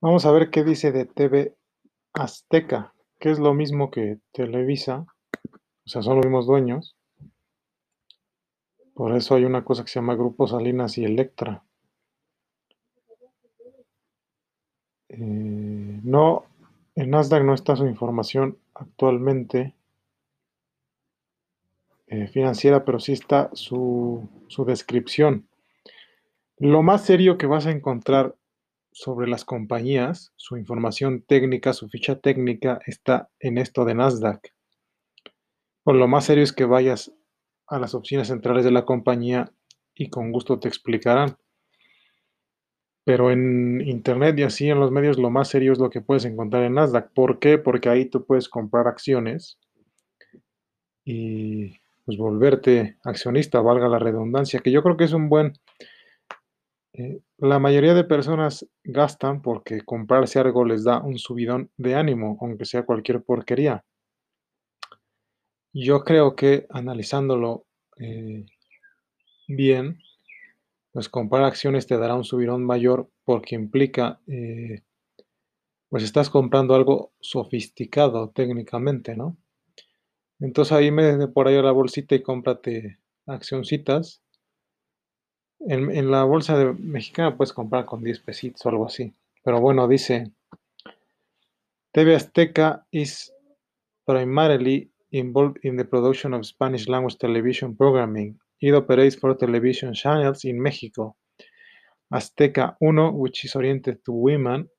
Vamos a ver qué dice de TV Azteca, que es lo mismo que Televisa, o sea, son los mismos dueños. Por eso hay una cosa que se llama Grupo Salinas y Electra. Eh, no, en Nasdaq no está su información actualmente eh, financiera, pero sí está su, su descripción. Lo más serio que vas a encontrar sobre las compañías, su información técnica, su ficha técnica está en esto de Nasdaq. O lo más serio es que vayas a las oficinas centrales de la compañía y con gusto te explicarán. Pero en internet y así en los medios lo más serio es lo que puedes encontrar en Nasdaq. ¿Por qué? Porque ahí tú puedes comprar acciones y pues volverte accionista, valga la redundancia, que yo creo que es un buen... Eh, la mayoría de personas gastan porque comprarse algo les da un subidón de ánimo, aunque sea cualquier porquería. Yo creo que analizándolo eh, bien, pues comprar acciones te dará un subidón mayor porque implica, eh, pues estás comprando algo sofisticado técnicamente, ¿no? Entonces ahí me por ahí a la bolsita y cómprate accioncitas. En, la bolsa de mexicana puedes comprar con 10 pesitos o algo así. Pero bueno, dice, TV Azteca is primarily involved in the production of Spanish language television programming. It operates four television channels in Mexico. Azteca 1, which is oriented to women.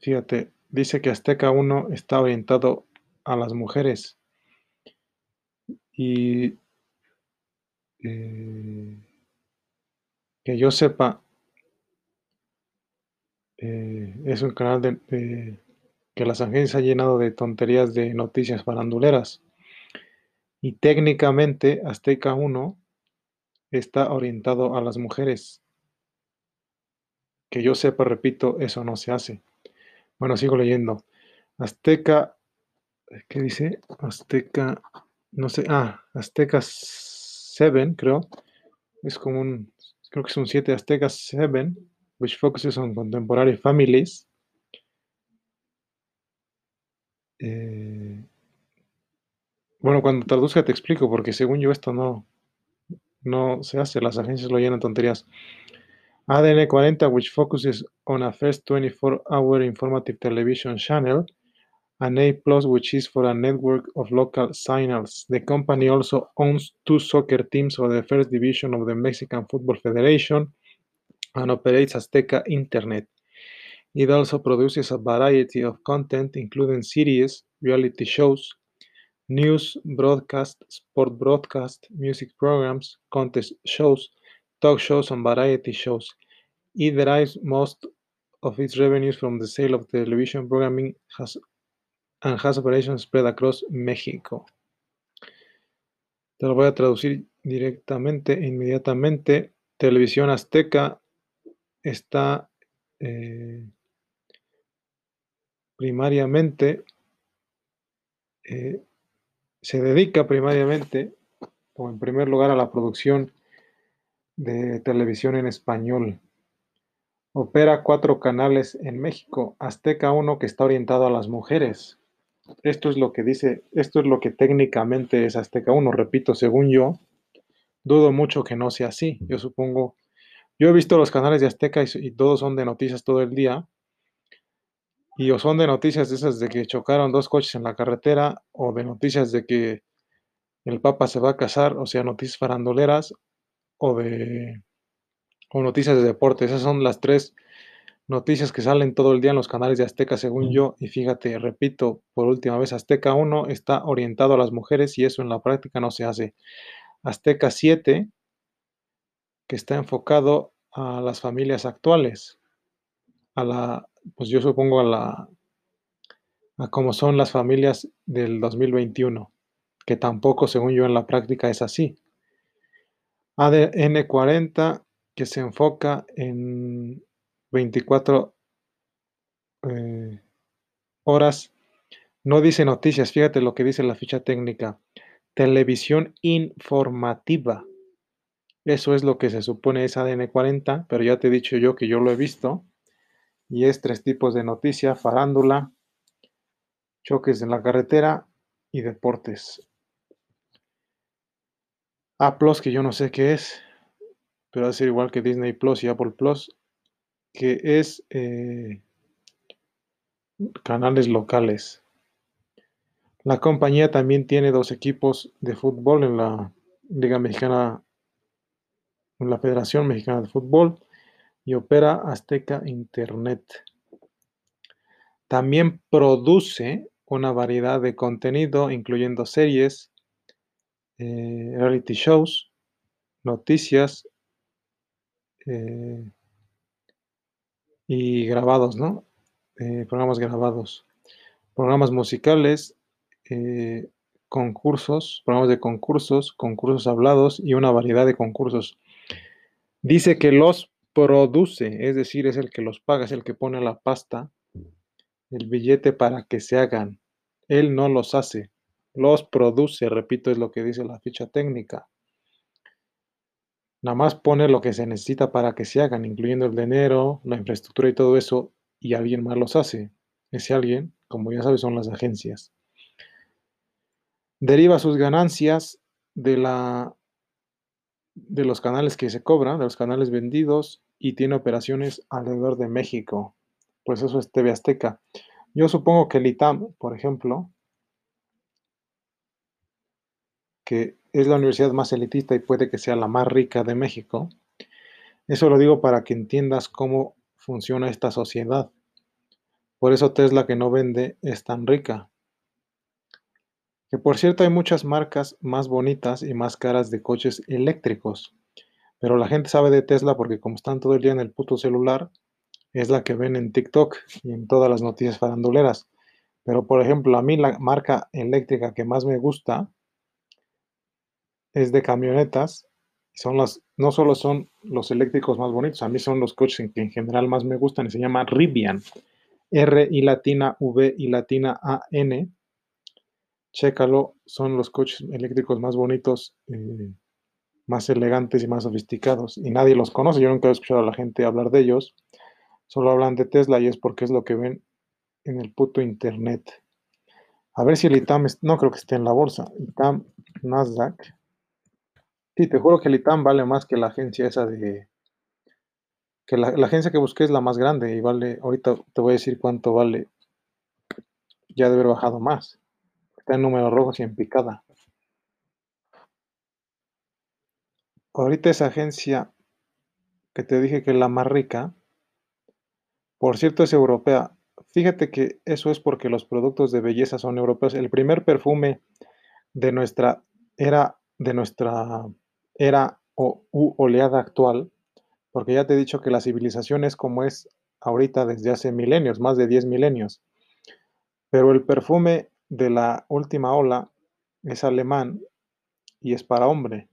Fíjate, dice que Azteca 1 está orientado a las mujeres. Y eh, que yo sepa, eh, es un canal de, que las agencias han llenado de tonterías de noticias faranduleras. Y técnicamente Azteca 1 está orientado a las mujeres. Que yo sepa, repito, eso no se hace. Bueno, sigo leyendo. Azteca, ¿qué dice? Azteca, no sé, ah, Azteca 7, creo. Es como un, creo que es un 7, Azteca 7, which focuses on contemporary families. Eh, bueno, cuando traduzca te explico, porque según yo esto no, no se hace, las agencias lo llenan tonterías. ADN 40, which focuses on a first 24-hour informative television channel, and A Plus, which is for a network of local signals. The company also owns two soccer teams for the first division of the Mexican Football Federation and operates Azteca Internet. It also produces a variety of content, including series, reality shows, news broadcast, sport broadcast, music programs, contest shows, talk shows, and variety shows. It derives most of its revenues from the sale of television programming has, and has operations spread across México. Te lo voy a traducir directamente, inmediatamente. Televisión Azteca está eh, primariamente, eh, se dedica primariamente, o en primer lugar, a la producción de televisión en español. Opera cuatro canales en México, Azteca 1 que está orientado a las mujeres. Esto es lo que dice, esto es lo que técnicamente es Azteca 1, repito, según yo, dudo mucho que no sea así. Yo supongo, yo he visto los canales de Azteca y, todos son de noticias todo el día, y o son de noticias de esas de que chocaron dos coches en la carretera, o de noticias de que el Papa se va a casar, o sea, noticias farandoleras, o de o noticias de deportes. Esas son las tres noticias que salen todo el día en los canales de Azteca, según yo. Y fíjate, repito por última vez, Azteca 1 está orientado a las mujeres y eso en la práctica no se hace. Azteca 7, que está enfocado a las familias actuales, a la, pues yo supongo a la, a cómo son las familias del 2021, que tampoco, según yo, en la práctica es así. ADN 40, que se enfoca en 24 eh, horas, no dice noticias, fíjate lo que dice la ficha técnica, televisión informativa. Eso es lo que se supone es ADN 40, pero ya te he dicho yo que yo lo he visto y es tres tipos de noticia, farándula, choques en la carretera y deportes. A Plus, que yo no sé qué es, pero va a ser igual que Disney Plus y Apple Plus, que es eh, canales locales. La compañía también tiene dos equipos de fútbol en la Liga Mexicana, en la Federación Mexicana de Fútbol y opera Azteca Internet. También produce una variedad de contenido, incluyendo series, eh, reality shows, noticias eh, y grabados, ¿no? Eh, programas grabados, programas musicales, concursos, programas de concursos, concursos hablados y una variedad de concursos. Dice que los produce, es decir, es el que los paga, es el que pone la pasta, el billete para que se hagan. Él no los hace, los produce, repito, es lo que dice la ficha técnica. Nada más pone lo que se necesita para que se hagan, incluyendo el dinero, la infraestructura y todo eso, y alguien más los hace. Ese alguien, como ya sabes, son las agencias. Deriva sus ganancias de la de los canales que se cobran, de los canales vendidos y tiene operaciones alrededor de México. Pues eso es TV Azteca. Yo supongo que el ITAM, por ejemplo, que es la universidad más elitista y puede que sea la más rica de México, eso lo digo para que entiendas cómo funciona esta sociedad. Por eso Tesla que no vende es tan rica. Que por cierto hay muchas marcas más bonitas y más caras de coches eléctricos. Pero la gente sabe de Tesla porque como están todo el día en el puto celular, es la que ven en TikTok y en todas las noticias faranduleras. Pero por ejemplo, a mí la marca eléctrica que más me gusta es de camionetas. Son las, no solo son los eléctricos más bonitos, a mí son los coches que en general más me gustan y se llama Rivian. R y latina V y latina A N. Chécalo, son los coches eléctricos más bonitos, eh, más elegantes y más sofisticados. Y nadie los conoce. Yo nunca he escuchado a la gente hablar de ellos. Solo hablan de Tesla y es porque es lo que ven en el puto internet. A ver si el ITAM, no creo que esté en la bolsa. ITAM, Nasdaq. Sí, te juro que el ITAM vale más que la agencia esa de... Que la, agencia que busqué es la más grande y vale, ahorita te voy a decir cuánto vale. Ya debe haber bajado más. Está en números rojos y en picada. Ahorita esa agencia que te dije que es la más rica, por cierto es europea. Fíjate que eso es porque los productos de belleza son europeos. El primer perfume de nuestra era, de nuestra era o oleada actual, porque ya te he dicho que la civilización es como es ahorita desde hace milenios, más de 10 milenios. Pero el perfume de la última ola es alemán y es para hombre.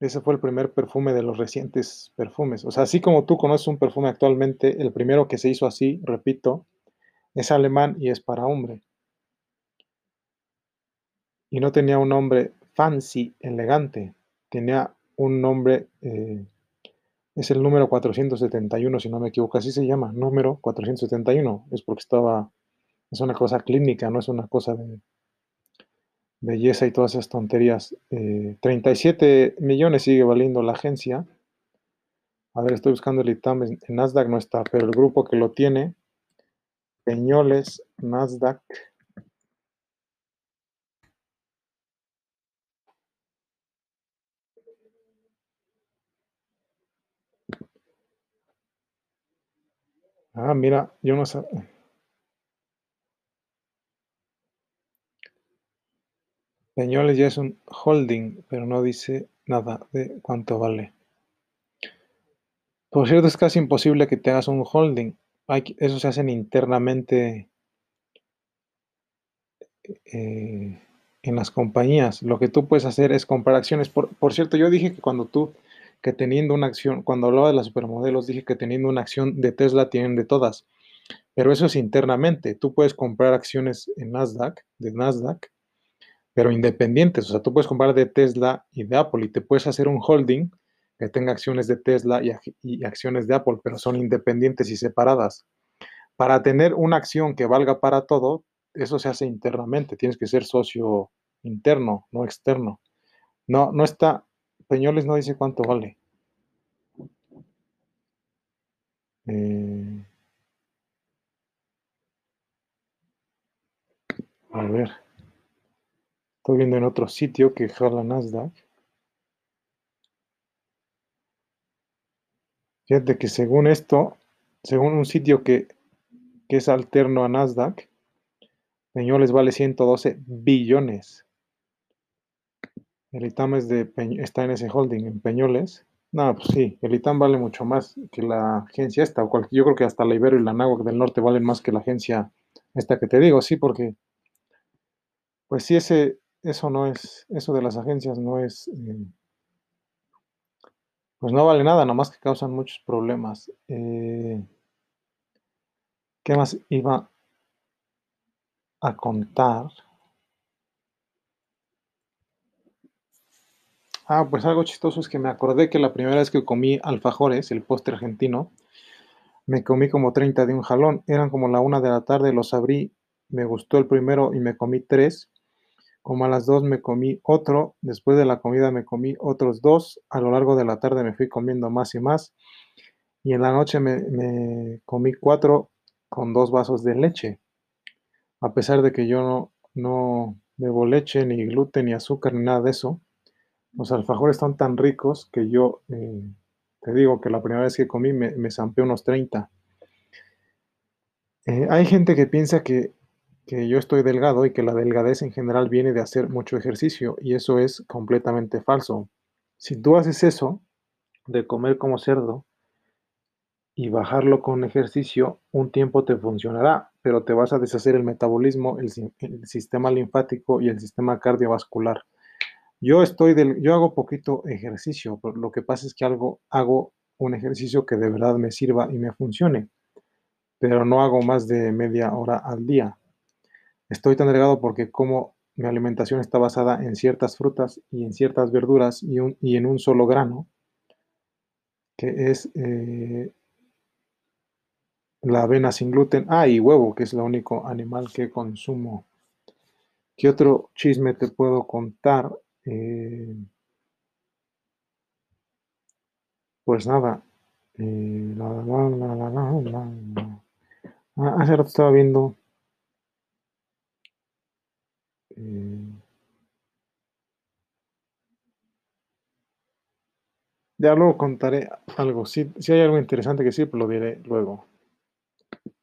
Ese fue el primer perfume de los recientes perfumes. O sea, así como tú conoces un perfume actualmente, el primero que se hizo así, repito, es alemán y es para hombre. Y no tenía un nombre fancy, elegante tenía un nombre, eh, es el número 471, si no me equivoco, así se llama, número 471, es porque estaba, es una cosa clínica, no es una cosa de belleza y todas esas tonterías. 37 eh, millones sigue valiendo la agencia. A ver, estoy buscando el ITAM, en Nasdaq no está, pero el grupo que lo tiene, Peñoles, Nasdaq, Ah, mira, yo no sé. Peñoles ya es un holding, pero no dice nada de cuánto vale. Por cierto, es casi imposible que te hagas un holding. eso se hacen internamente eh, en las compañías. Lo que tú puedes hacer es comprar acciones. Por, por cierto, yo dije que cuando tú que teniendo una acción, cuando hablaba de las supermodelos, dije que teniendo una acción de Tesla tienen de todas. Pero eso es internamente. Tú puedes comprar acciones en Nasdaq, de Nasdaq, pero independientes. O sea, tú puedes comprar de Tesla y de Apple y te puedes hacer un holding que tenga acciones de Tesla y, y acciones de Apple, pero son independientes y separadas. Para tener una acción que valga para todo, eso se hace internamente, tienes que ser socio interno, no externo. No, no está, Peñoles no dice cuánto vale. Eh, a ver. Estoy viendo en otro sitio que jala Nasdaq. Fíjate que según esto, según un sitio que, que es alterno a Nasdaq, Peñoles vale 112 billones. El ITAM es de está en ese holding, en Peñoles. No, pues sí, el ITAM vale mucho más que la agencia esta. yo creo que hasta la Ibero y la Náhuac del Norte valen más que la agencia esta que te digo, sí, porque pues sí, ese, eso no es, eso de las agencias no es, eh, pues no vale nada, nomás que causan muchos problemas. Eh, ¿Qué más iba a contar? Ah, pues algo chistoso es que me acordé que la primera vez que comí alfajores, el postre argentino, me comí como 30 de un jalón. Eran como la una de la tarde, los abrí, me gustó el primero y me comí tres. Como a las dos me comí otro, después de la comida me comí otros dos. A lo largo de la tarde me fui comiendo más y más. Y en la noche me, comí cuatro con dos vasos de leche. A pesar de que yo no, no bebo leche, ni gluten, ni azúcar, ni nada de eso los alfajores están tan ricos que yo eh, te digo que la primera vez que comí me, me zampé unos 30. Eh, hay gente que piensa que, que yo estoy delgado y que la delgadez en general viene de hacer mucho ejercicio y eso es completamente falso. Si tú haces eso, de comer como cerdo y bajarlo con ejercicio, un tiempo te funcionará, pero te vas a deshacer el metabolismo, el, el sistema linfático y el sistema cardiovascular. Yo estoy del, yo hago poquito ejercicio, pero lo que pasa es que algo, hago un ejercicio que de verdad me sirva y me funcione, pero no hago más de media hora al día. Estoy tan delgado porque como mi alimentación está basada en ciertas frutas y en ciertas verduras y, un, y en un solo grano, que es eh, la avena sin gluten. Ah, y huevo, que es el único animal que consumo. ¿Qué otro chisme te puedo contar? Eh, pues nada. Eh, la, la, la, ah, hace rato estaba viendo. Eh, ya luego contaré algo. Si, si hay algo interesante que decir, pues lo diré luego.